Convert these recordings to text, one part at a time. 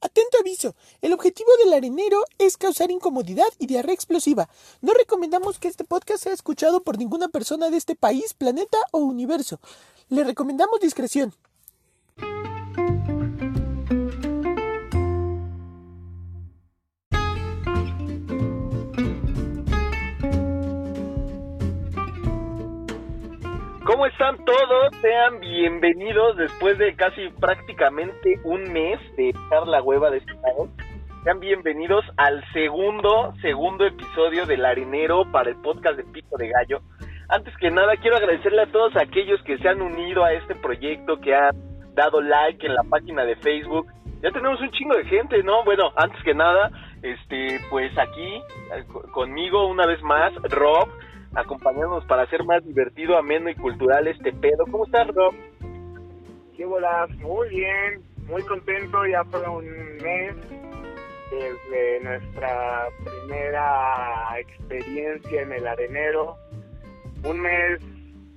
Atento aviso, el objetivo del arenero es causar incomodidad y diarrea explosiva. No recomendamos que este podcast sea escuchado por ninguna persona de este país, planeta o universo. Le recomendamos discreción. ¿Cómo están todos? Sean bienvenidos después de casi prácticamente un mes de estar la hueva de este lado. Sean bienvenidos al segundo, segundo episodio del Arenero para el podcast de Pico de Gallo. Antes que nada, quiero agradecerle a todos aquellos que se han unido a este proyecto, que han dado like en la página de Facebook. Ya tenemos un chingo de gente, ¿no? Bueno, antes que nada, este, pues aquí, eh, conmigo una vez más, Rob, acompañándonos para hacer más divertido, ameno y cultural este pedo. ¿Cómo estás, Rob? ¿Qué bolas? Muy bien, muy contento, ya fue un mes desde nuestra primera experiencia en el arenero. Un mes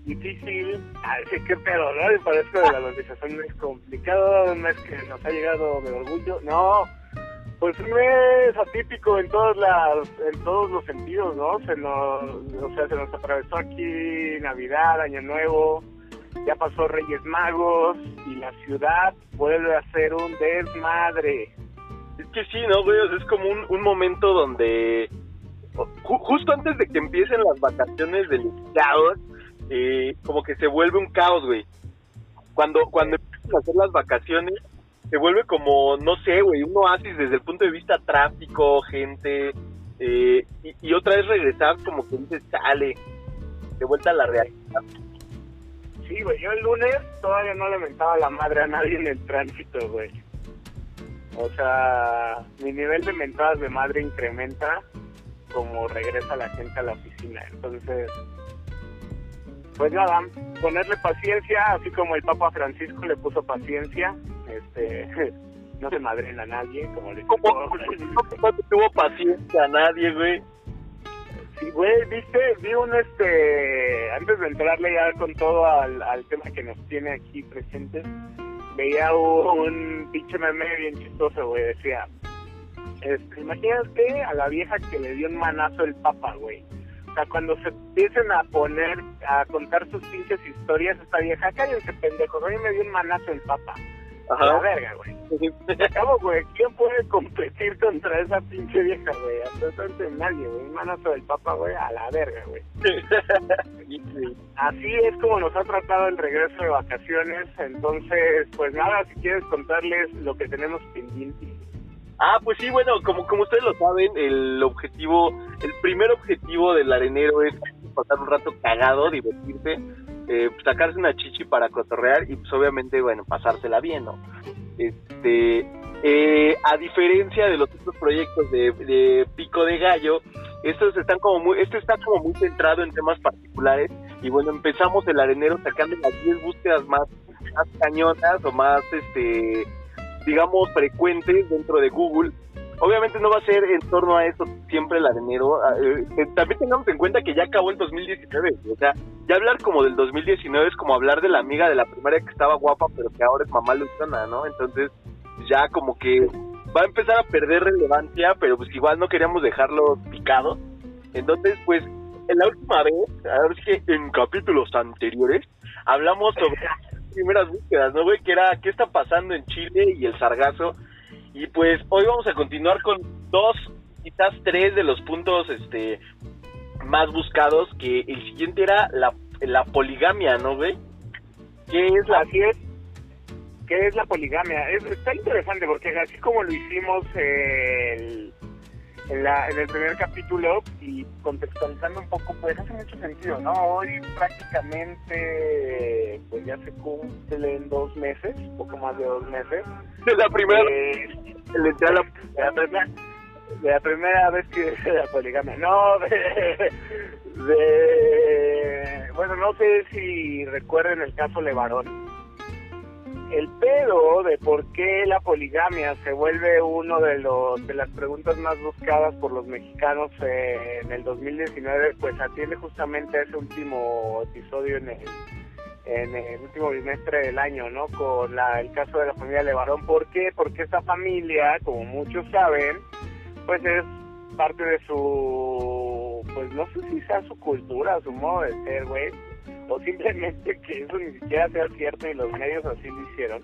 difícil, así que pedo, ¿no? Me parece de la organización es complicado, un mes que nos ha llegado de orgullo. No, pues un mes atípico en todos las, en todos los sentidos, ¿no? Se nos, o sea, se nos atravesó aquí Navidad, Año Nuevo, ya pasó Reyes Magos y la ciudad vuelve a ser un desmadre. Es que sí, ¿no, güey? Es como un, un momento donde ju- justo antes de que empiecen las vacaciones del caos, eh, como que se vuelve un caos, güey. Cuando, cuando empiezan a hacer las vacaciones, se vuelve como, no sé, güey, un oasis desde el punto de vista tráfico, gente, eh, y, otra vez regresar como que dices, sale, de vuelta a la realidad. Sí, güey, yo el lunes todavía no le mentaba la madre a nadie en el tránsito, güey. O sea, mi nivel de mentadas de madre incrementa como regresa la gente a la oficina. Entonces, pues nada, ponerle paciencia, así como el Papa Francisco le puso paciencia, este, no se madren a nadie, como le Como no tuvo paciencia a nadie, güey. Sí, güey, viste, vi un este, antes de entrarle ya con todo al, al tema que nos tiene aquí presentes, veía un pinche meme bien chistoso, güey, decía, este, imagínate a la vieja que le dio un manazo el papa, güey. O sea, cuando se empiecen a poner, a contar sus pinches historias, esta vieja, cállense pendejos, hoy me dio un manazo el papa. A la Ajá. verga, güey. Acabo, güey, ¿quién puede competir contra esa pinche vieja, güey? Absolutamente nadie, güey. Un manazo del papa, güey, a la verga, güey. Así es como nos ha tratado el regreso de vacaciones. Entonces, pues nada, si quieres contarles lo que tenemos pendiente. Ah, pues sí, bueno, como, como ustedes lo saben, el objetivo, el primer objetivo del arenero es pasar un rato cagado, divertirse, eh, sacarse una chichi para cotorrear y pues obviamente, bueno, pasársela bien, ¿no? Este, eh, a diferencia de los otros proyectos de, de Pico de Gallo, estos están como muy, este está como muy centrado en temas particulares y bueno, empezamos el arenero sacando las 10 búsquedas más, más cañonas o más, este, digamos, frecuentes dentro de Google. Obviamente no va a ser en torno a eso siempre el arenero. Ah, eh, eh, también tengamos en cuenta que ya acabó el 2019. O sea, ya hablar como del 2019 es como hablar de la amiga de la primaria que estaba guapa, pero que ahora es mamá luchona, ¿no? Entonces, ya como que va a empezar a perder relevancia, pero pues igual no queríamos dejarlo picado. Entonces, pues, en la última vez, ahora sí que en capítulos anteriores, hablamos sobre las primeras búsquedas, ¿no, güey? Que era qué está pasando en Chile y el sargazo. Y pues hoy vamos a continuar con dos, quizás tres de los puntos este más buscados, que el siguiente era la, la poligamia, ¿no, güey? ¿Qué es la Así es. ¿Qué es la poligamia? Es, está interesante porque así como lo hicimos el- en, la- en el primer capítulo y contextualizando un poco, pues hace mucho sentido, ¿no? Hoy prácticamente, pues ya se cumplen dos meses, poco más de dos meses. la primera Eh, la de la primera, de la primera vez que de la poligamia. No, de, de- Bueno, no sé si recuerden el caso Levarón. El pedo de por qué la poligamia se vuelve uno de los de las preguntas más buscadas por los mexicanos eh, en el 2019, pues atiende justamente a ese último episodio en el en el último bimestre del año, ¿no? Con la, el caso de la familia Levarón. ¿Por qué? Porque esta familia, como muchos saben, pues es parte de su, pues no sé si sea su cultura, su modo de ser, güey, o simplemente que eso ni siquiera sea cierto y los medios así lo hicieron.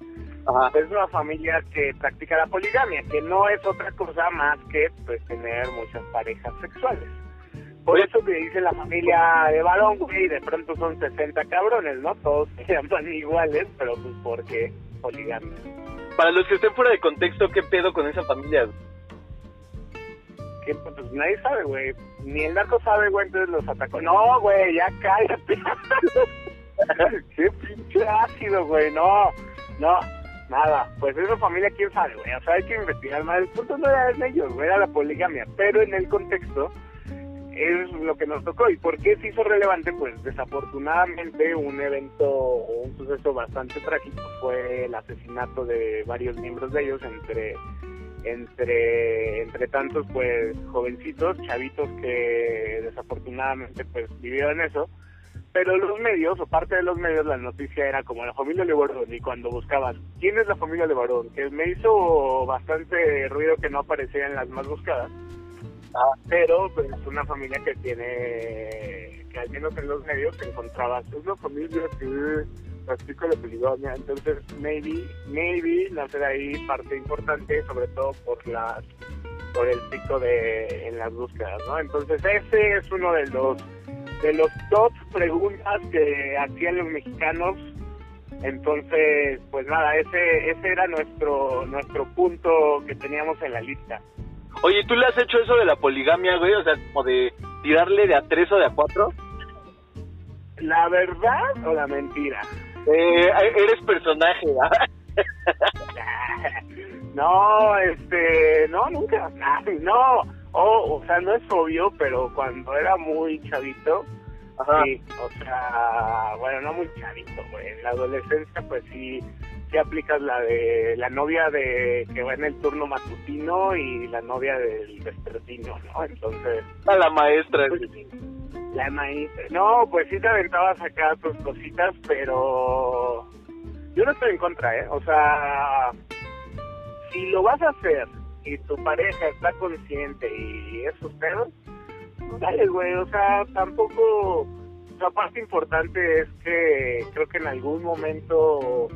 Es una familia que practica la poligamia, que no es otra cosa más que pues tener muchas parejas sexuales. Por eso que dice la familia de varón, güey, de pronto son 60 cabrones, ¿no? Todos se llaman iguales, pero pues porque poligamia. Para los que estén fuera de contexto, ¿qué pedo con esa familia? Pues nadie sabe, güey. Ni el narco sabe, güey, entonces los atacó. No, güey, ya cállate. Qué pinche ácido, güey, no, no, nada. Pues esa familia, quién sabe, güey. O sea, hay que investigar más. El punto no era en ellos, güey, era la poligamia. Pero en el contexto es lo que nos tocó. ¿Y por qué se hizo relevante? Pues desafortunadamente un evento o un suceso bastante trágico fue el asesinato de varios miembros de ellos entre entre entre tantos pues jovencitos, chavitos que desafortunadamente pues vivieron eso. Pero los medios, o parte de los medios, la noticia era como la familia Levarón. Y cuando buscabas, ¿quién es la familia Levarón? Que me hizo bastante ruido que no aparecía en las más buscadas Ah, pero pues es una familia que tiene, que al menos en los medios te encontrabas, es una familia que practica la poligamia, entonces maybe, maybe nacer ahí parte importante, sobre todo por las por el pico de en las búsquedas, ¿no? Entonces ese es uno de los de los top preguntas que hacían los mexicanos entonces, pues nada, ese ese era nuestro nuestro punto que teníamos en la lista. Oye, ¿tú le has hecho eso de la poligamia, güey? O sea, como de tirarle de a tres o de a cuatro. ¿La verdad o la mentira? Eh, eres personaje, no, este, no, nunca, no, oh, o sea, no es obvio, pero cuando era muy chavito, sí, o sea, bueno, no muy chavito, güey, en la adolescencia, pues sí, si aplicas la de la novia de que va en el turno matutino y la novia del vespertino, ¿no? Entonces... A la maestra. Pues, la. No, pues sí te aventabas acá tus cositas, pero yo no estoy en contra, ¿eh? O sea, si lo vas a hacer y tu pareja está consciente y es pedos, dale, güey, o sea, tampoco... La parte importante es que creo que en algún momento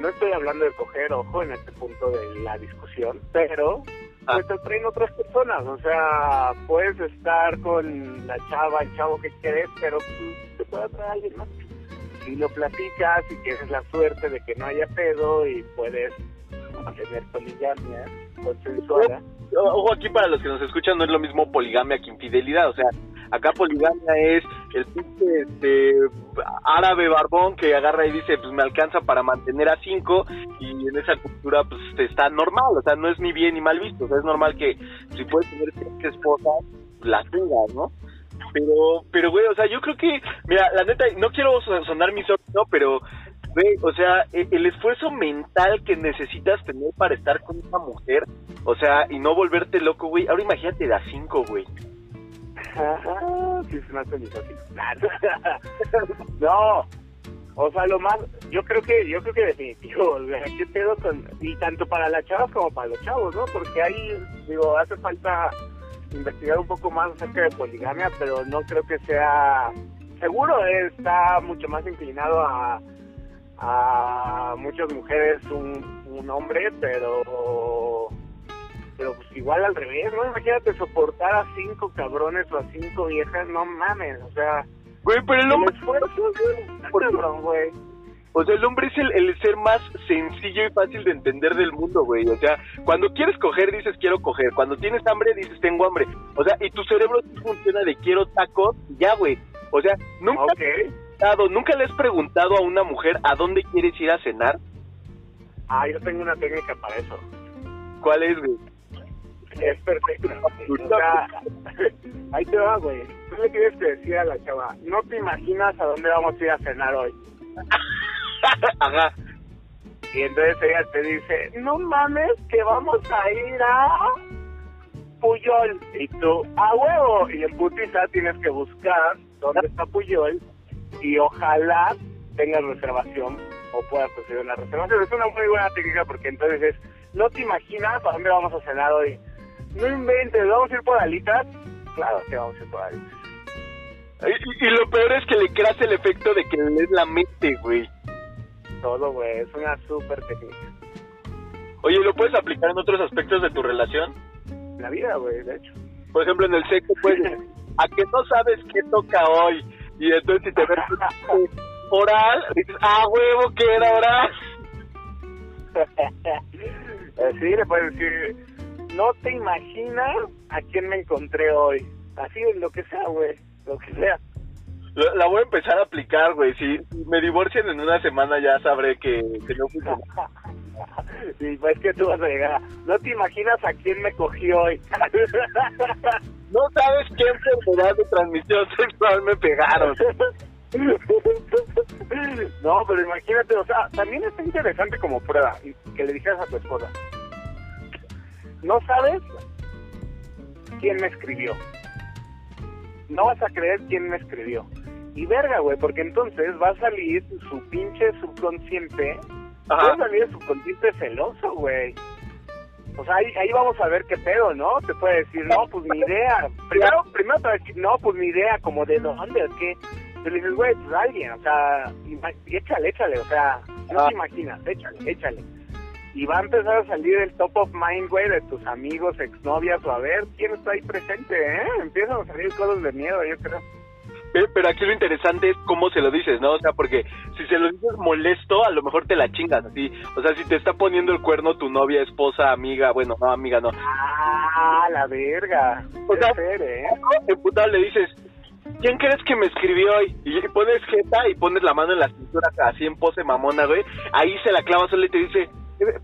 no estoy hablando de coger, ojo, en este punto de la discusión, pero ah. pues te traen otras personas, o sea, puedes estar con la chava, el chavo que quieres, pero pues, te puede traer alguien más. Si lo platicas y tienes la suerte de que no haya pedo y puedes poligamia consensuada. Ojo aquí para los que nos escuchan, no es lo mismo poligamia que infidelidad, o sea, Acá poligamia es el pinche este, árabe barbón que agarra y dice, pues me alcanza para mantener a cinco y en esa cultura pues está normal, o sea, no es ni bien ni mal visto, o sea, es normal que si puedes tener cinco esposas, las tengas, ¿no? Pero, pero güey, o sea, yo creo que, mira, la neta, no quiero sonar misógino, pero Güey, o sea, e, el esfuerzo mental que necesitas tener para estar con una mujer, o sea, y no volverte loco, güey. Ahora imagínate a cinco, güey. sí, se me hace no, o sea, lo más, yo creo que, yo creo que definitivo, ¿qué pedo con, y tanto para las chavas como para los chavos, ¿no? Porque ahí, digo, hace falta investigar un poco más acerca de poligamia, pero no creo que sea, seguro está mucho más inclinado a, a muchas mujeres un, un hombre, pero pero pues igual al revés, ¿no? Imagínate soportar a cinco cabrones o a cinco viejas, no mames, o sea... Güey, pero el hombre... güey. O sea, el hombre es el, ser más sencillo y fácil de entender del mundo, güey. O sea, cuando quieres coger, dices quiero coger. Cuando tienes hambre, dices tengo hambre. O sea, y tu cerebro funciona de quiero tacos ya, güey. O sea, nunca, nunca le has preguntado a una mujer a dónde quieres ir a cenar. Ah, yo tengo una técnica para eso. ¿Cuál es, güey? es. O sea, ahí te va, güey. Tú le tienes que decir a la chava, no te imaginas a dónde vamos a ir a cenar hoy. Ajá. Y entonces ella te dice, no mames, que vamos a ir a Puyol. Y tú, a huevo. Y en putiza tienes que buscar dónde está Puyol. Y ojalá tengas reservación o puedas conseguir una reservación. Es una muy buena técnica porque entonces es, no te imaginas a dónde vamos a cenar hoy. No inventes, ¿vamos a ir por alitas? Claro que vamos a ir por alitas. Y, y lo peor es que le creas el efecto de que le es la mente, güey. Todo, güey, es una súper técnica. Oye, ¿lo puedes aplicar en otros aspectos de tu relación? La vida, güey, de hecho. Por ejemplo, en el sexo, pues, a que no sabes qué toca hoy. Y entonces si te ves oral, dices, ah, huevo, que era oral. Eh, sí, le puedes decir, no te imaginas a quién me encontré hoy. Así, lo que sea, güey, lo que sea. La, la voy a empezar a aplicar, güey. Si me divorcian en una semana ya sabré que, que no funcionó. Sí, pues que tú vas a llegar. No te imaginas a quién me cogió hoy. No sabes qué enfermedad de transmisión sexual me pegaron. No, pero imagínate, o sea, también está interesante como prueba que le dijeras a tu esposa. No sabes quién me escribió. No vas a creer quién me escribió. Y verga, güey, porque entonces va a salir su pinche subconsciente. Va a salir el subconsciente celoso, güey. O sea, ahí, ahí vamos a ver qué pedo, ¿no? Te puede decir, no, pues mi idea. Primero, primero te va a decir, no, pues mi idea, como de dónde, o qué. Pero le dices, güey, pues alguien, o sea, échale, échale, o sea, no Ah. te imaginas, échale, échale. Y va a empezar a salir el top of mind, güey, de tus amigos, exnovias, o a ver quién está ahí presente, ¿eh? Empiezan a salir cosas de miedo, yo creo. Pe- Pero aquí lo interesante es cómo se lo dices, ¿no? O sea, porque si se lo dices molesto, a lo mejor te la chingas, así. O sea, si te está poniendo el cuerno tu novia, esposa, amiga, bueno, no, amiga, no. Ah, la verga. O sea, ser, ¿eh? Emputado le dices, ¿quién crees que me escribió hoy? Y pones jeta y pones la mano en la cintura así en pose mamona, güey. Ahí se la clava sola y te dice, "Eh,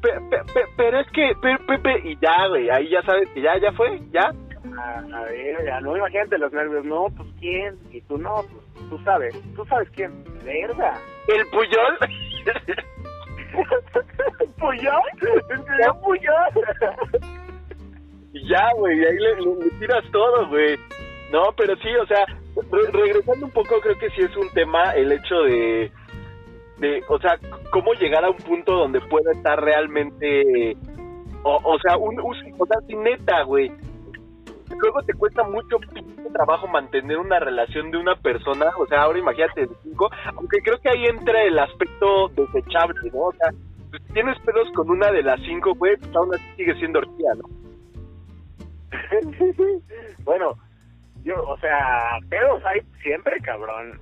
pe- pe- pe- pero es que, pe- pe- pe", y ya, güey, ahí ya sabes que ya, ya fue, ya. A, a ver, no imagínate los nervios, no, pues quién, y tú no, pues tú sabes, tú sabes quién, verga. El Puyol. ¿Puyol? ¿Escribió Puyol? Ya, güey, ahí le, le- le tiras todo, güey. No, pero sí, o sea, re- regresando un poco, creo que sí es un tema el hecho de, de, o sea, cómo llegar a un punto donde pueda estar realmente, o, o sea, un, un- o sea, neta, güey. Luego te cuesta mucho trabajo mantener una relación de una persona, o sea, ahora imagínate de cinco, aunque creo que ahí entra el aspecto desechable, ¿no? O sea, pues, si tienes pedos con una de las cinco, güey, pues aún así sigue siendo orgía, ¿no? bueno, yo, o sea, pedos hay siempre, cabrón.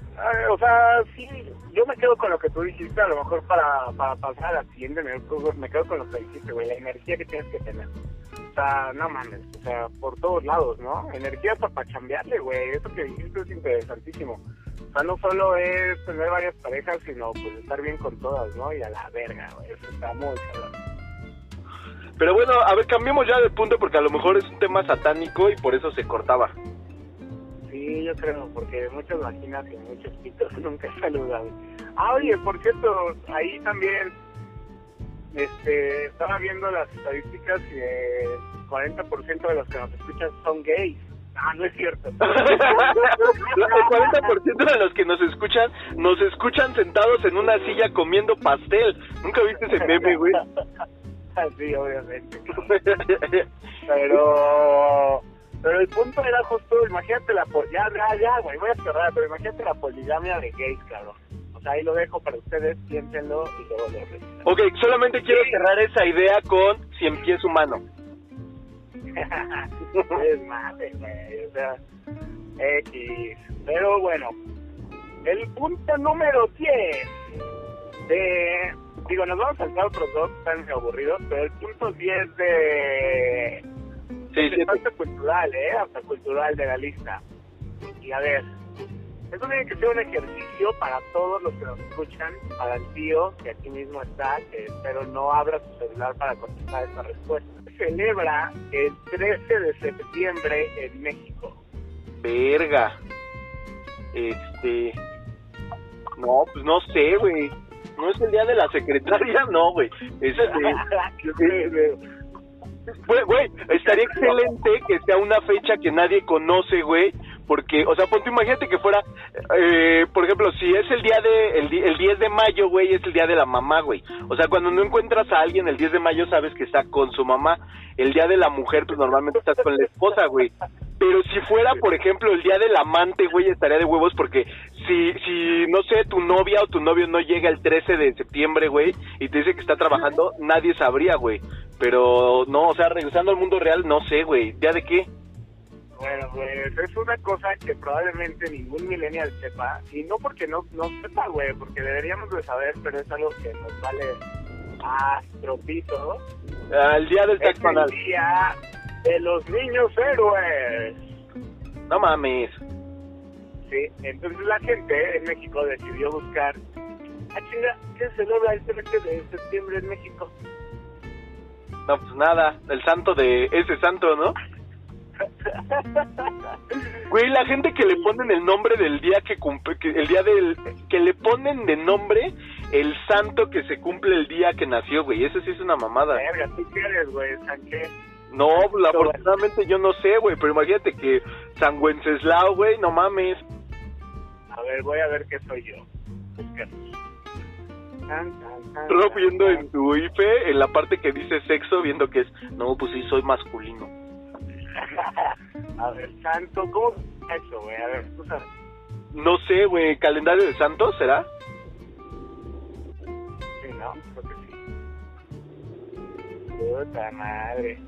O sea, sí, yo me quedo con lo que tú dijiste, a lo mejor para, para pasar a la siguiente, me, me quedo con lo que dijiste, güey, la energía que tienes que tener. No mames, o sea, por todos lados, ¿no? Energía para, para chambearle, güey, eso que dijiste es interesantísimo. O sea, no solo es tener varias parejas, sino pues estar bien con todas, ¿no? Y a la verga, güey, eso está muy cabrón. Pero bueno, a ver, cambiemos ya de punto porque a lo mejor es un tema satánico y por eso se cortaba. Sí, yo creo, porque muchas vaginas y muchos pitos nunca saludan. Ah, oye, por cierto, ahí también este, estaba viendo las estadísticas y el 40% de los que nos escuchan son gays. Ah, no es cierto. el 40% de los que nos escuchan, nos escuchan sentados en una silla comiendo pastel. ¿Nunca viste ese meme, güey? sí, obviamente. Pero pero el punto era justo, imagínate la ya, ya, ya, güey, voy a cerrar, pero imagínate la poligamia de gays, cabrón. Sea, ahí lo dejo para ustedes, piénsenlo y luego lo revisan. Ok, solamente quiero cerrar esa idea con cien pies humano. es madre, güey, o sea, X. Pero bueno, el punto número 10 de... Digo, nos vamos a saltar otros dos, están aburridos, pero el punto 10 de... Sí, sí, pacto cultural, ¿eh? Hasta cultural de la lista. Y a ver, esto tiene que ser un ejercicio para todos los que nos escuchan, para el tío que aquí mismo está, que espero no abra su celular para contestar esta respuesta. Celebra el 13 de septiembre en México. verga. Este. No, pues no sé, güey. No es el día de la secretaria, no, güey. Este. Güey, güey, estaría excelente que sea una fecha que nadie conoce, güey, porque, o sea, ponte, imagínate que fuera, eh, por ejemplo, si es el día de, el, el 10 de mayo, güey, es el día de la mamá, güey. O sea, cuando no encuentras a alguien el 10 de mayo, sabes que está con su mamá. El día de la mujer, pues normalmente estás con la esposa, güey. Pero si fuera, por ejemplo, el día del amante, güey, estaría de huevos porque si, si, no sé, tu novia o tu novio no llega el 13 de septiembre, güey, y te dice que está trabajando, nadie sabría, güey. Pero no, o sea, regresando al mundo real, no sé, güey. ¿Día de qué? Bueno, pues es una cosa que probablemente ningún millennial sepa, y no porque no, no sepa, güey, porque deberíamos de saber, pero es algo que nos vale astropito. Ah, el día del Es el día de los niños héroes. No mames. Sí, entonces la gente en México decidió buscar, ah, chinga, ¿qué se celebra el 13 de septiembre en México? No, pues nada, el santo de ese santo, ¿no? Güey, la gente que le ponen el nombre del día que cumple, que el día del, que le ponen de nombre el santo que se cumple el día que nació, güey, eso sí es una mamada. Verga, ¿tú qué eres, güey? ¿San qué? No, pues, afortunadamente yo no sé, güey, pero imagínate que San Wenceslao, güey, no mames. A ver, voy a ver qué soy yo. Rob viendo en tu IFE, en la parte que dice sexo, viendo que es, no, pues sí, soy masculino. A ver, santo, ¿cómo es eso, güey? A ver, tú sabes. No sé, güey, calendario de santos, ¿será? Sí, ¿no? Creo que sí. Puta madre.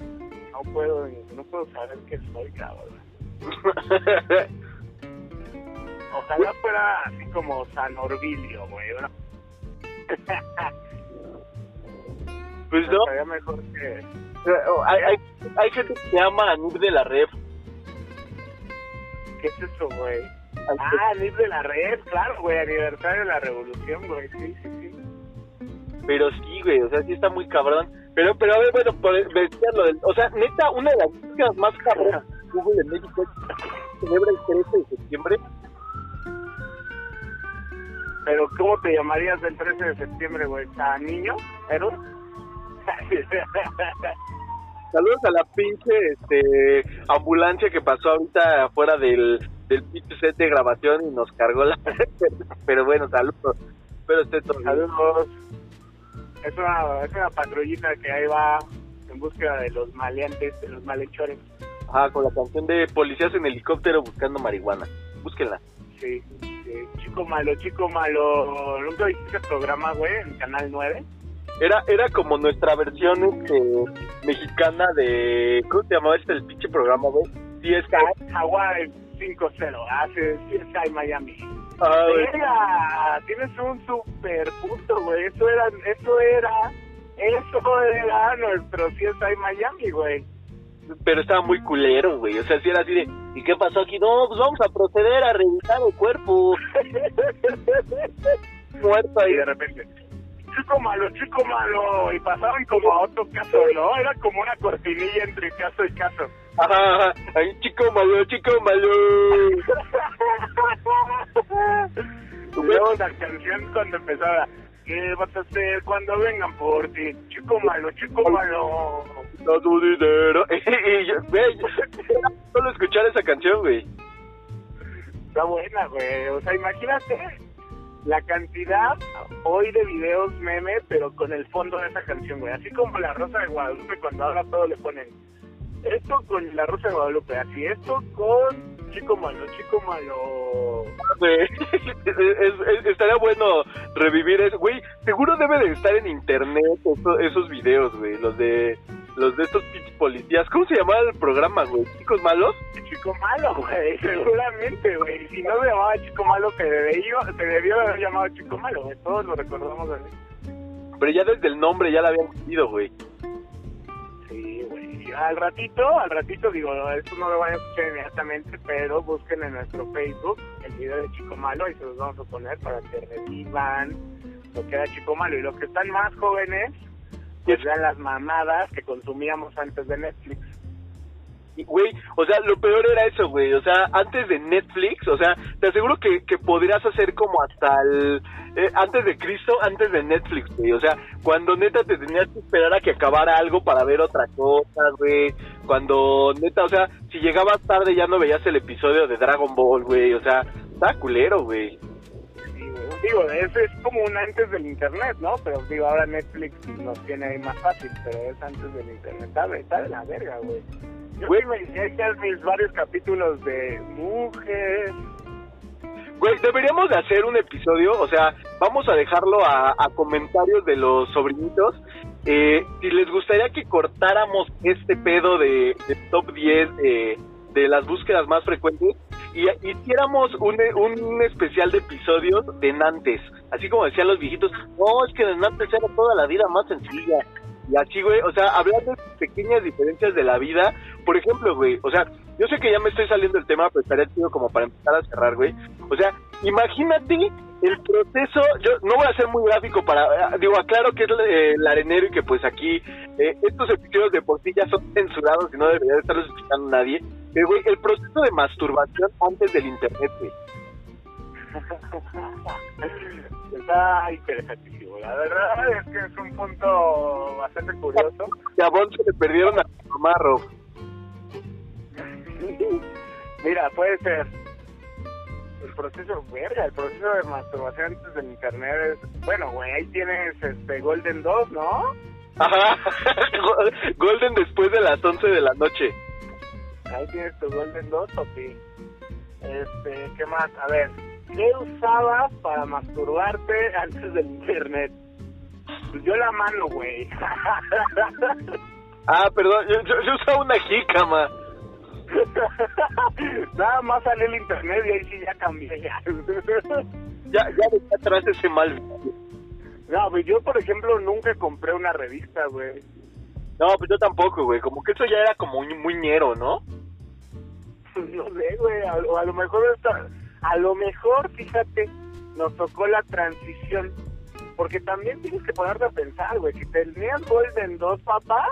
No puedo, no puedo saber qué soy, cabrón. Ojalá fuera así como San Orbilio, güey. ¿no? pues no, Estaría mejor que... hay, hay, hay gente que se llama Anub de la Ref. ¿Qué es eso, güey? Ah, Nip de la Red, claro, güey, aniversario de la revolución, güey, sí, sí, sí. Pero sí, güey, o sea, sí está muy cabrón. Pero, pero a ver, bueno, por decía lo del, o sea, neta, una de las búsquedas más cabronas que Google en México celebra el 13 de septiembre. Pero, ¿cómo te llamarías del 13 de septiembre, güey? ¿A niño? ¿Héroe? Saludos a la pinche este, ambulancia que pasó ahorita afuera del, del pinche set de grabación y nos cargó la... pero bueno, saludos. Todo bien. Saludos. Es una, es una patrullita que ahí va en búsqueda de los maleantes, de los malhechores. Ah, con la canción de Policías en helicóptero buscando marihuana. Búsquenla. Sí, sí. Chico malo, chico malo. ¿Nunca viste ese programa, güey, en Canal 9? Era, era como nuestra versión este, mexicana de... ¿Cómo se llamaba este el pinche programa, güey? Que... Hawaii 5-0, hace CSI Miami. Verga, tienes un super punto, güey. Eso era, eso era, eso era nuestro CSI Miami, güey. pero estaba muy culero, güey. O sea, si era así de, ¿y qué pasó aquí? No, pues vamos a proceder a revisar el cuerpo. Muerto ahí. Y de repente, chico malo, chico malo. Y pasaban como a otro caso, ¿no? Era como una cortinilla entre caso y caso. Ajá, ajá. Ay, chico malo, chico malo. Y luego la canción cuando empezaba, ¿qué vas a hacer cuando vengan por ti? Chico malo, chico malo. Da tu dinero. y yo, güey, solo escuchar esa canción, güey. Está buena, güey. O sea, imagínate la cantidad hoy de videos meme, pero con el fondo de esa canción, güey. Así como La Rosa de Guadalupe, cuando habla todo le ponen esto con La Rosa de Guadalupe, así esto con Chico Malo, Chico Malo. Estaría bueno revivir eso, güey. Seguro debe de estar en internet eso- esos videos, güey. Los de los de estos policías. ¿Cómo se llamaba el programa, güey? ¿Chicos malos? Chico Malo, güey, seguramente, güey. Si no se llamaba Chico Malo, se debió, se debió de haber llamado Chico Malo, güey. Todos lo recordamos así. Pero ya desde el nombre ya la habían metido, güey. Sí, güey. Al ratito, al ratito, digo, esto no lo van a escuchar inmediatamente, pero busquen en nuestro Facebook el video de Chico Malo y se los vamos a poner para que revivan lo que era Chico Malo. Y los que están más jóvenes, pues vean las mamadas que consumíamos antes de Netflix. Güey, o sea, lo peor era eso, güey. O sea, antes de Netflix, o sea, te aseguro que, que podrías hacer como hasta el... eh, antes de Cristo, antes de Netflix, güey. O sea, cuando neta te tenías que esperar a que acabara algo para ver otra cosa, güey. Cuando neta, o sea, si llegabas tarde ya no veías el episodio de Dragon Ball, güey. O sea, está culero, güey. Digo, eso es como un antes del internet, ¿no? Pero digo, ahora Netflix nos tiene ahí más fácil, pero es antes del internet. Está, está de la verga, güey. Güey. me inicié mis varios capítulos de Mujer. Güey, deberíamos de hacer un episodio, o sea, vamos a dejarlo a, a comentarios de los sobrinitos. Eh, si les gustaría que cortáramos este pedo de, de top 10 de, de las búsquedas más frecuentes y hiciéramos un, un especial de episodios de Nantes. Así como decían los viejitos, no, es que de Nantes era toda la vida más sencilla. Y así, güey, o sea, hablar de pequeñas diferencias de la vida. Por ejemplo, güey, o sea, yo sé que ya me estoy saliendo del tema, pero estaría chido como para empezar a cerrar, güey. O sea, imagínate el proceso, yo no voy a ser muy gráfico para, eh, digo, aclaro que es eh, el arenero y que pues aquí eh, estos episodios de por sí ya son censurados y no debería de estarlos escuchando nadie. Pero, güey, el proceso de masturbación antes del internet, güey. Está interesantísimo. La verdad es que es un punto bastante curioso. Que a Bon se le perdieron a marro. Mira, puede ser. El proceso, verga, el proceso de masturbación antes del internet es. Bueno, güey, ahí tienes este Golden 2, ¿no? Ajá. Golden después de las 11 de la noche. Ahí tienes tu Golden 2, papi. Este, ¿qué más? A ver, ¿qué usabas para masturbarte antes del internet? Pues yo la mano, güey. Ah, perdón, yo, yo, yo usaba una jícama. Nada más salió el internet y ahí sí ya cambié ya. Ya, ya dejé atrás ese mal. No, pues yo, por ejemplo, nunca compré una revista, güey. No, pues yo tampoco, güey. Como que eso ya era como muy, muy ñero, ¿no? No sé, güey, a, o a lo mejor está, a lo mejor, fíjate, nos tocó la transición, porque también tienes que ponerte a pensar, güey, si tenías Golden 2, papá,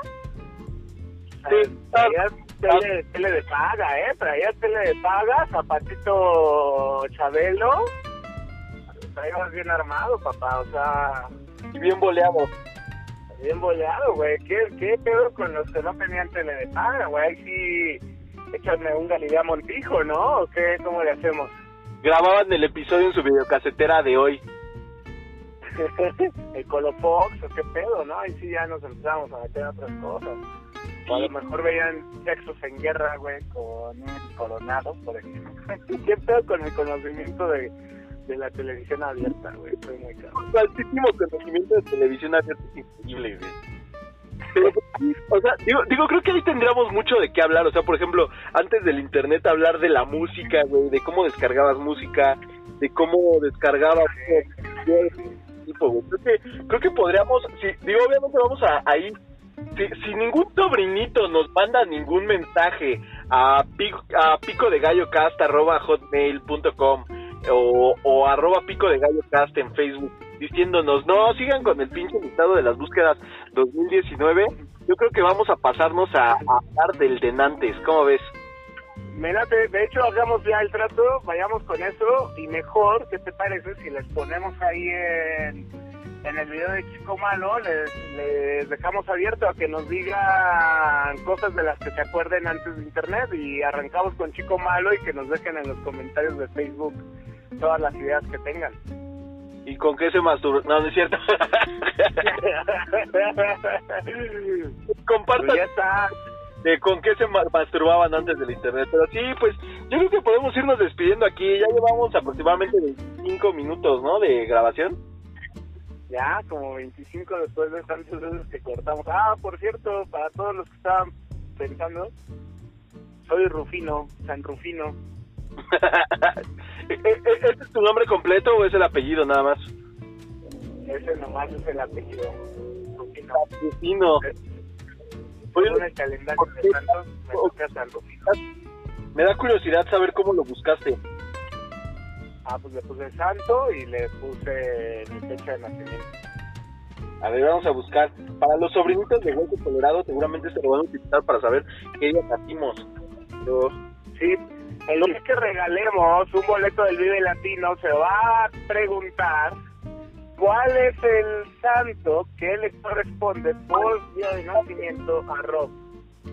Sí, eh, traías tele, tele de paga, ¿eh? Traías tele de paga, zapatito Chabelo, traías bien armado, papá, o sea, Y bien boleado. bien boleado, güey, ¿Qué, ¿qué pedo con los que no tenían tele de paga, güey? Ahí sí, échame un Galilea Montijo, ¿no? ¿O qué? ¿Cómo le hacemos? Grababan el episodio en su videocasetera de hoy. el Colofox, o qué pedo, ¿no? Ahí sí ya nos empezamos a meter a otras cosas. O a lo mejor veían sexos en guerra, güey, con un coronado, por ejemplo. ¿Qué pedo con el conocimiento de, de la televisión abierta, güey? Estoy muy cabrón. Altísimo conocimiento de televisión abierta es increíble, güey. O sea, digo, digo, creo que ahí tendríamos mucho de qué hablar. O sea, por ejemplo, antes del internet hablar de la música, güey, de cómo descargabas música, de cómo descargabas. Creo que, creo que podríamos, si, digo, obviamente vamos a ahí. Si, si ningún sobrinito nos manda ningún mensaje a pico, a pico de gallo cast arroba hotmail.com o, o arroba pico de gallo cast en Facebook diciéndonos no sigan con el pinche listado de las búsquedas 2019 yo creo que vamos a pasarnos a, hablar del denantes ¿cómo ves? Me de hecho, hagamos ya el trato, vayamos con eso, y mejor, ¿qué te parece si les ponemos ahí en, en el video de Chico Malo, les, les dejamos abierto a que nos digan cosas de las que se acuerden antes de internet, y arrancamos con Chico Malo y que nos dejen en los comentarios de Facebook todas las ideas que tengan. ¿Y con qué se masturba? no, no es cierto compartan Pues ya está. de con qué se ma- masturbaban antes del internet. Pero sí, pues yo creo que podemos irnos despidiendo aquí. Ya llevamos aproximadamente 25 minutos, ¿no? De grabación. Ya, como 25 después de tantas veces que cortamos. Ah, por cierto, para todos los que estaban pensando, soy Rufino, San Rufino. ¿E- e- ¿Este es tu nombre completo o es el apellido nada más? Ese nomás es el apellido. Rufino. Rufino. Según el calendario de santos, me toca Rufino. me da curiosidad saber cómo lo buscaste. Ah, pues le puse santo y le puse mi fecha de nacimiento. A ver, vamos a buscar. Para los sobrinitos de Hueso Colorado, seguramente se lo van a utilizar para saber qué día nacimos. Pero, Sí, el día que regalemos un boleto del Vive Latino se va a preguntar cuál es el santo que le corresponde por día de nacimiento a Rob.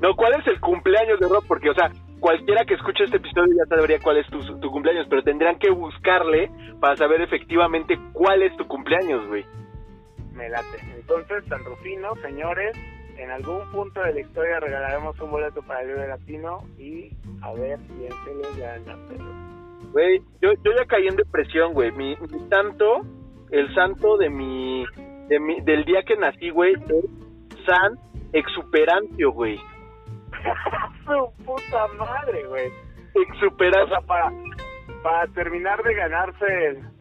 no, ¿cuál es el cumpleaños de Rob? Porque, o sea, cualquiera que escuche este episodio ya sabría cuál es tu, tu cumpleaños, pero tendrán que buscarle para saber efectivamente cuál es tu cumpleaños, güey. Me late. Entonces, San Rufino, señores, en algún punto de la historia regalaremos un boleto para el Vive Latino y a ver quién se lo gana. Güey, yo, yo ya caí en depresión, güey. Mi, mi santo, el santo de mi, de mi, del día que nací, güey, es San Exuperancio, güey. Su puta madre, güey. O Exuperancio. sea, para, para terminar de ganarse el,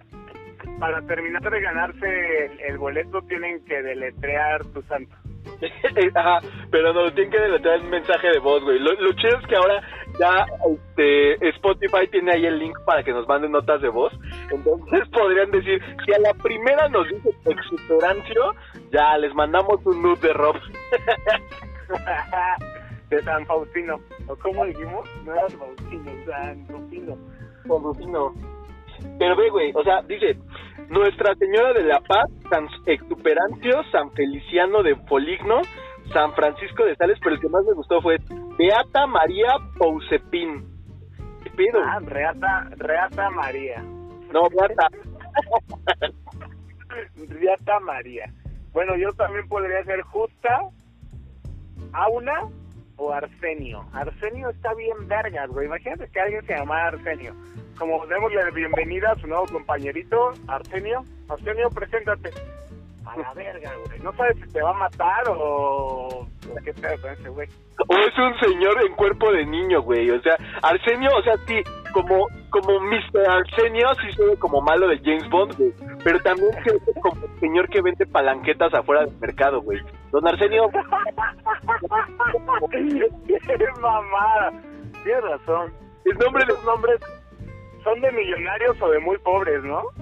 para terminar de ganarse el, el boleto tienen que deletrear tu santo. Ajá, pero no, tienen que deletrear el mensaje de voz, güey. Lo, lo chido es que ahora ya este, Spotify tiene ahí el link para que nos manden notas de voz. Entonces podrían decir, si a la primera nos dice exuperancio, ya les mandamos un nude de Rob. de San Faustino. ¿O cómo dijimos? No era Faustino, San Rufino. Con Rufino. Pero ve, güey, o sea, dice, Nuestra Señora de la Paz, San Exuperancio, San Feliciano de Foligno, San Francisco de Sales, pero el que más me gustó fue Beata María Pousepin. ¿Qué pedo? Ah, Reata, Reata María. No, Beata. Reata María. Bueno, yo también podría ser Justa, Auna o Arsenio. Arsenio está bien vergas, güey. Imagínate que alguien se llama Arsenio. Como démosle la bienvenida a su nuevo compañerito, Arsenio. Arsenio, preséntate. A la verga, güey. No sabes si te va a matar o, o qué pedo con ese güey. O es un señor en cuerpo de niño, güey. O sea, Arsenio, o sea, sí, como, como Mr. Arsenio, sí se ve como malo de James Bond, güey. Pero también se ve como el señor que vende palanquetas afuera del mercado, güey. Don Arsenio, ¡Qué mamada! Tienes razón. el nombre de Esos nombres son de millonarios o de muy pobres, ¿no?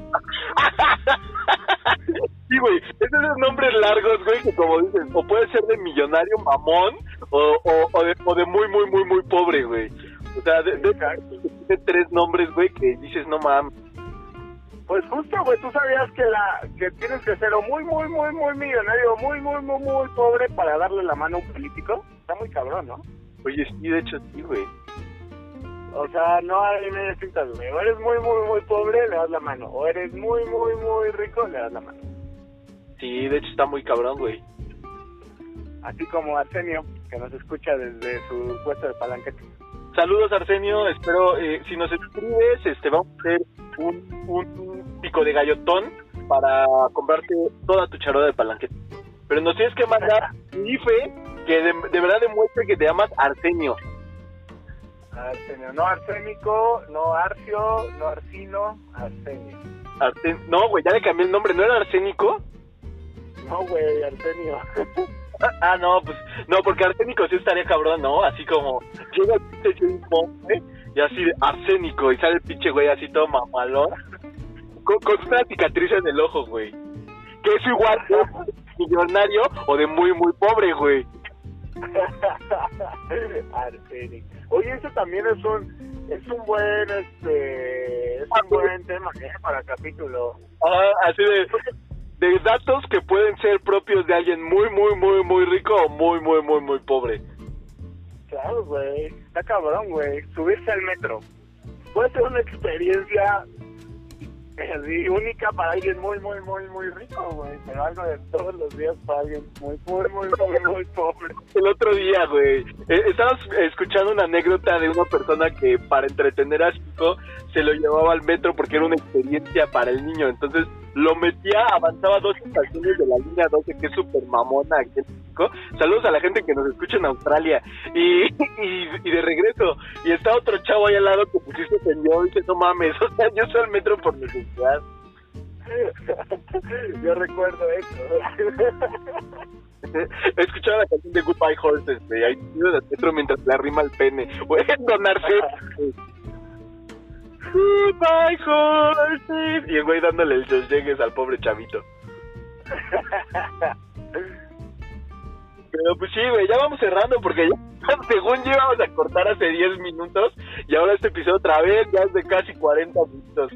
Sí, güey, es esos nombres largos, güey, que como dices, o puede ser de millonario mamón o, o, o, de, o de muy, muy, muy, muy pobre, güey. O sea, de, tres nombres, güey, que dices, no mames. Pues justo, güey, tú sabías que la que tienes que ser o muy, muy, muy, muy millonario, muy, muy, muy, muy pobre para darle la mano a un político. Está muy cabrón, ¿no? Oye, sí, de hecho, sí, güey. O sea, no hay medias tintas, güey. O eres muy, muy, muy pobre, le das la mano. O eres muy, muy, muy rico, le das la mano. Sí, de hecho está muy cabrón, güey. Así como Arsenio, que nos escucha desde su puesto de palanquete. Saludos, Arsenio. Espero, eh, si nos escribes, este, vamos a hacer un, un pico de gallotón para comprarte toda tu charola de palanquete. Pero nos tienes que mandar un IFE que de, de verdad demuestre que te llamas Arsenio. Arsenio, no arsénico, no arcio, no arcino, arsenio. Arsen- no, güey, ya le cambié el nombre. ¿No era arsénico? No, güey, arsenio. Ah, no, pues, no, porque arsénico sí estaría cabrón, ¿no? Así como, llega el pinche James Bond, güey, y así de arsénico, y sale el pinche güey así todo mamalón, con, con una cicatriz en el ojo, güey. Que es igual de millonario o de muy, muy pobre, güey. Arsénico. Oye, eso también es un es un buen este es un buen tema ¿eh? para capítulo. Ah, así de, de datos que pueden ser propios de alguien muy, muy, muy, muy rico o muy, muy, muy, muy pobre. Claro, güey. Está cabrón, güey. Subirse al metro. Puede ser una experiencia así, única para alguien muy, muy, muy, muy rico, güey. Pero algo de todos los días para alguien muy, muy, muy, muy, muy pobre. El otro día, güey, eh, estábamos escuchando una anécdota de una persona que para entretener a su hijo se lo llevaba al metro porque era una experiencia para el niño. Entonces lo metía, avanzaba dos estaciones de la línea 12, que es súper mamona aquí en México. Saludos a la gente que nos escucha en Australia. Y, y, y de regreso, y está otro chavo ahí al lado que pues sí se ofendió y dice, no mames, o sea, yo uso el metro por necesidad. Yo recuerdo eso. He escuchado la canción de Goodbye Horses, güey. Ahí metro mientras le arrima el pene. Güey, donarse. Y el güey dándole el dos llegues al pobre chavito. Pero pues sí, güey, ya vamos cerrando porque ya, según yo íbamos a cortar hace 10 minutos y ahora este episodio otra vez ya es de casi 40 minutos.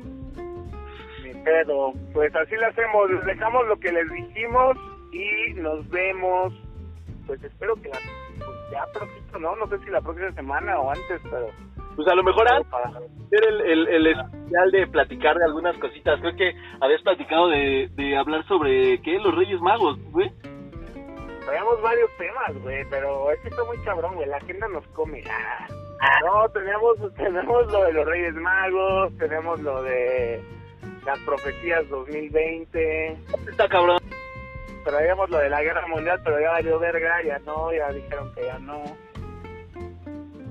Ni pedo. Pues así lo hacemos, les dejamos lo que les dijimos y nos vemos. Pues espero que la, pues ya próximo, ¿no? No sé si la próxima semana o antes, pero... Pues a lo mejor antes hacer el, el, el especial de platicar de algunas cositas. Creo que habías platicado de, de hablar sobre, ¿qué? Los Reyes Magos, güey. Traíamos varios temas, güey, pero es que está muy cabrón, güey. La agenda nos come. Ah. No, tenemos, tenemos lo de los Reyes Magos, tenemos lo de las profecías 2020, Está cabrón. traíamos lo de la guerra mundial, pero ya valió verga, ya no, ya dijeron que ya no.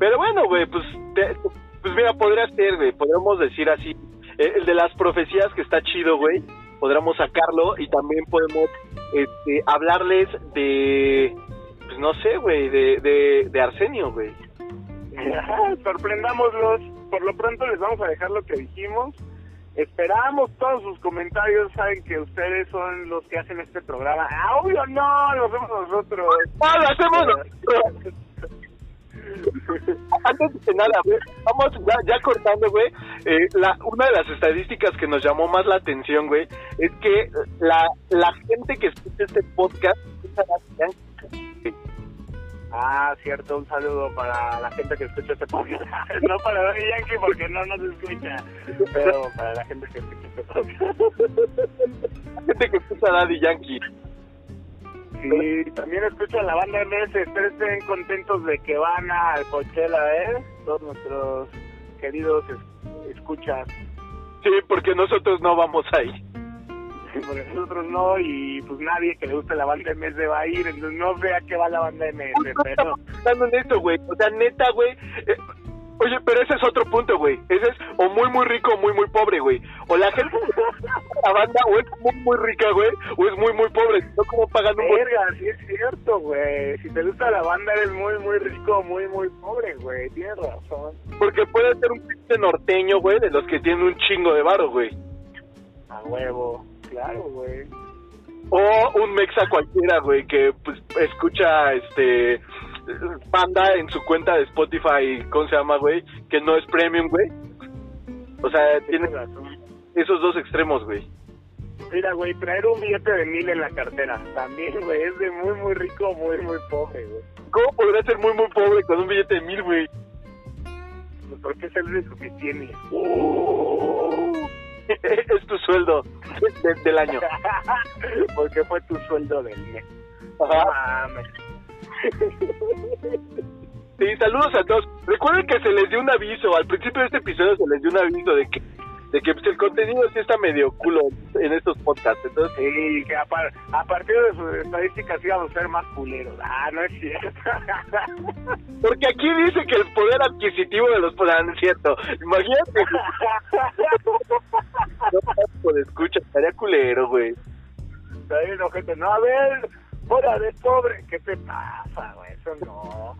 Pero bueno, güey, pues, te- pues mira, podría ser, güey, podríamos decir así, eh, el de las profecías que está chido, güey, podríamos sacarlo y también podemos este, hablarles de, pues no sé, güey, de, de, de Arsenio, güey. Sorprendámoslos. Por lo pronto les vamos a dejar lo que dijimos. Esperamos todos sus comentarios. Saben que ustedes son los que hacen este programa. Ah, obvio no, lo hacemos nosotros. ¡Ah, lo hacemos! Antes de nada, güey, vamos ya, ya cortando, güey. eh, la, una de las estadísticas que nos llamó más la atención, güey, es que la, la gente que escucha este podcast Ah, cierto, un saludo para la gente que escucha este podcast. No para Daddy Yankee porque no nos escucha, pero para la gente que escucha este podcast. la gente que escucha Daddy Yankee. Sí, también escucha la banda MS. Estén contentos de que van al Coachella, ¿eh? Todos nuestros queridos es- escuchas. Sí, porque nosotros no vamos ahí. Porque nosotros no, y pues nadie que le guste la banda MS va a ir, entonces no sé a qué va la banda MS, pero... Pensando en esto, güey. O sea, neta, güey. eh, oye, pero ese es otro punto, güey. Ese es o muy, muy rico o muy, muy pobre, güey. O la gente la banda o es muy, muy rica, güey, o es muy, muy pobre. No como pagando un buen... Sí es cierto, güey. Si te gusta la banda eres muy, muy rico, muy, muy pobre, güey. Tienes razón. Porque puede ser un pinche norteño, güey, de los que tienen un chingo de varo, güey. A huevo. Claro, güey. O un mexa cualquiera, güey, que pues escucha este banda en su cuenta de Spotify, ¿cómo se llama, güey? Que no es premium, güey. O sea, tiene Tienes razón. esos dos extremos, güey. Mira, güey, traer un billete de mil en la cartera. También, güey, es de muy, muy rico, muy, muy pobre, güey. ¿Cómo podría ser muy, muy pobre con un billete de mil, güey? Pues porque es el único que tiene. es tu sueldo de- del año. porque fue tu sueldo del mes. Ajá. Mames. Sí, saludos a todos. Recuerden que se les dio un aviso, al principio de este episodio se les dio un aviso de que de que pues, el contenido sí está medio culo en estos podcasts. Entonces, Sí, que a, par- a partir de sus estadísticas íbamos a ser más culeros. Ah, no es cierto. porque aquí dice que el poder adquisitivo de los ah, no es cierto. Imagínate. no por escucha, estaría culero, güey. Está bien, ojete. No, a ver, fuera de pobre. ¿Qué te pasa, güey? Eso no.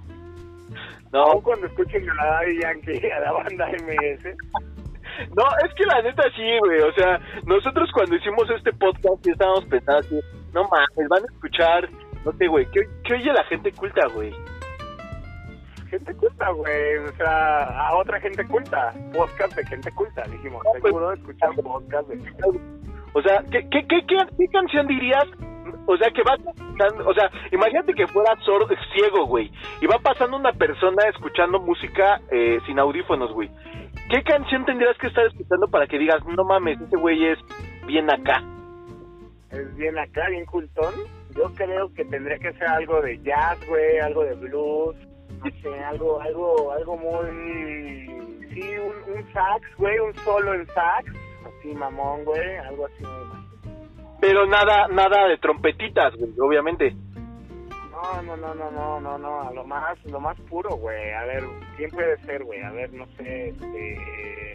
No, Aún cuando escuchen a la Daddy Yankee, a la banda MS. no, es que la neta sí, güey. O sea, nosotros cuando hicimos este podcast sí estábamos pensando así, no mames, van a escuchar, no sé, güey, ¿qué, qué oye la gente culta, güey? Gente culta, güey. O sea, a otra gente culta. Podcast de gente culta, dijimos. No, pues- Seguro escuchan podcast de gente O sea, ¿qué, qué, qué, qué, qué canción dirías? O sea, que escuchando, o sea, imagínate que fuera ciego, güey, y va pasando una persona escuchando música eh, sin audífonos, güey. ¿Qué canción tendrías que estar escuchando para que digas, no mames, ese güey es bien acá? es bien acá, bien cultón. Yo creo que tendría que ser algo de jazz, güey, algo de blues, no sé, algo, algo, algo muy, sí, un, un sax, güey, un solo en sax, así mamón, güey, algo así. Pero nada, nada de trompetitas, güey, obviamente. No, no, no, no, no, no, no, a lo más, lo más puro, güey. A ver, ¿quién puede ser, güey? A ver, no sé, este,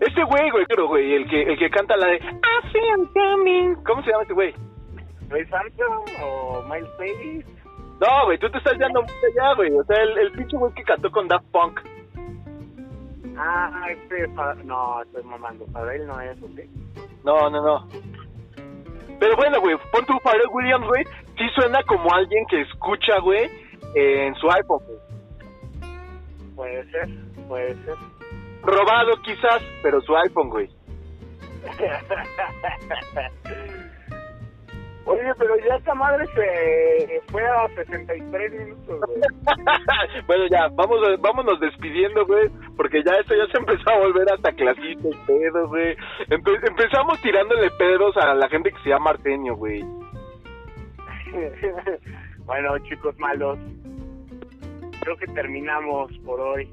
Ese güey, güey, creo, güey, el que, el que canta la de I see I'm coming. ¿Cómo se llama ese güey? Ray Armstrong o Miles Davis. No, güey, tú te estás yendo muy allá, güey. O sea, el, el pinche güey que cantó con Daft Punk. Ah, este, no, estoy mamando, para él no es, ¿ok? No, no, no. Pero bueno, güey, pon tu Pharrell Williams, güey, sí suena como alguien que escucha, güey, en su iPhone, güey. Puede ser, puede ser. Robado quizás, pero su iPhone, güey. Oye, pero ya esta madre se fue a 63 minutos, güey. bueno, ya, vamos, vámonos despidiendo, güey, porque ya esto ya se empezó a volver hasta clasito y pedos, güey. Empe- empezamos tirándole pedos a la gente que se llama Arsenio, güey. bueno, chicos malos, creo que terminamos por hoy.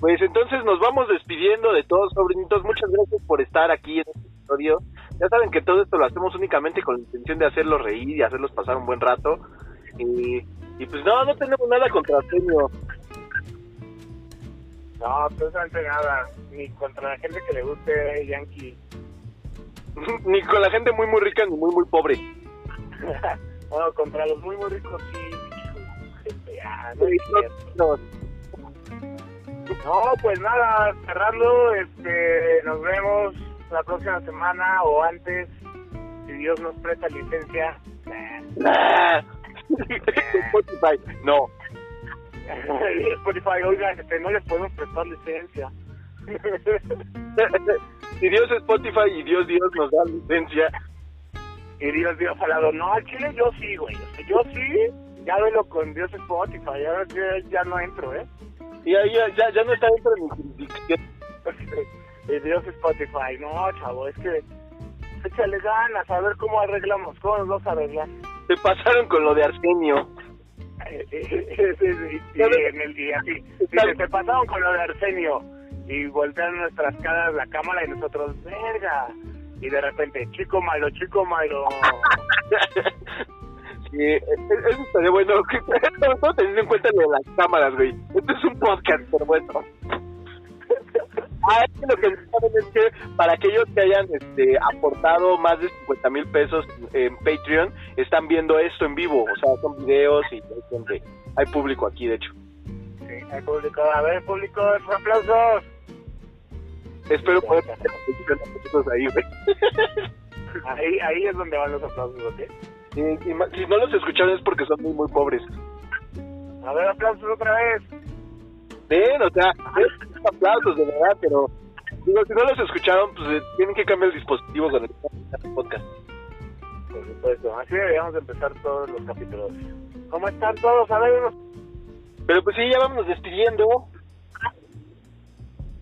Pues entonces nos vamos despidiendo de todos, sobrinitos. Muchas gracias por estar aquí en este episodio. Ya saben que todo esto lo hacemos únicamente con la intención de hacerlos reír y hacerlos pasar un buen rato. Y, y pues no, no tenemos nada contra Arsenio. No, absolutamente nada, ni contra la gente que le guste Yankee. ni con la gente muy, muy rica ni muy, muy pobre. bueno, contra los muy, muy ricos sí, ah, no. No, No, pues nada, cerrando, este, nos vemos la próxima semana o antes, si Dios nos presta licencia. nah. Spotify, no. Spotify, oiga, este, no les podemos prestar licencia. si Dios es Spotify y Dios Dios nos da licencia, y Dios, Dios al lado, no, al chile yo sí, güey, o sea, yo sí, ya velo con Dios Spotify, ya, ya, ya no entro, ¿eh? y ahí ya, ya, ya no está dentro de mi jurisdicción. Y Dios Spotify, no, chavo, es que échale ganas, a ver cómo arreglamos, cómo nos vamos a arreglar. Se pasaron con lo de Arsenio. y, y en el día así dice, se pasaron con lo de Arsenio y voltean nuestras caras la cámara y nosotros verga y de repente chico malo chico malo Sí, e- e- eso estaría bueno. Todo teniendo en cuenta lo de las cámaras, güey. Esto es un podcast, pero bueno. Ah, es lo que saben es que para aquellos que hayan este, aportado más de 50 mil pesos en Patreon, están viendo esto en vivo. O sea, son videos y hay gente, hay público aquí, de hecho. sí, el público a ver público aplausos Espero poder ahí, güey. ahí ahí es donde van los aplausos ¿ok? Y- y ma- si no los escucharon es porque son muy, muy pobres. a ver aplausos otra vez Ven, o sea, es aplausos de verdad, pero digo, si no los escucharon, pues eh, tienen que cambiar el dispositivo con el podcast. por supuesto así deberíamos empezar todos los capítulos ¿cómo están todos? a ver Pero pues sí, ya vámonos despidiendo.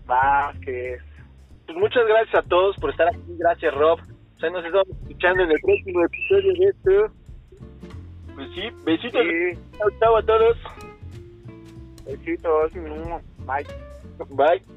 Vázquez Pues muchas gracias a todos por estar aquí. Gracias, Rob. O sea, nos estamos escuchando en el próximo episodio de esto. Pues sí, besitos. sí, Chao, chao a todos. Besitos bye Bye.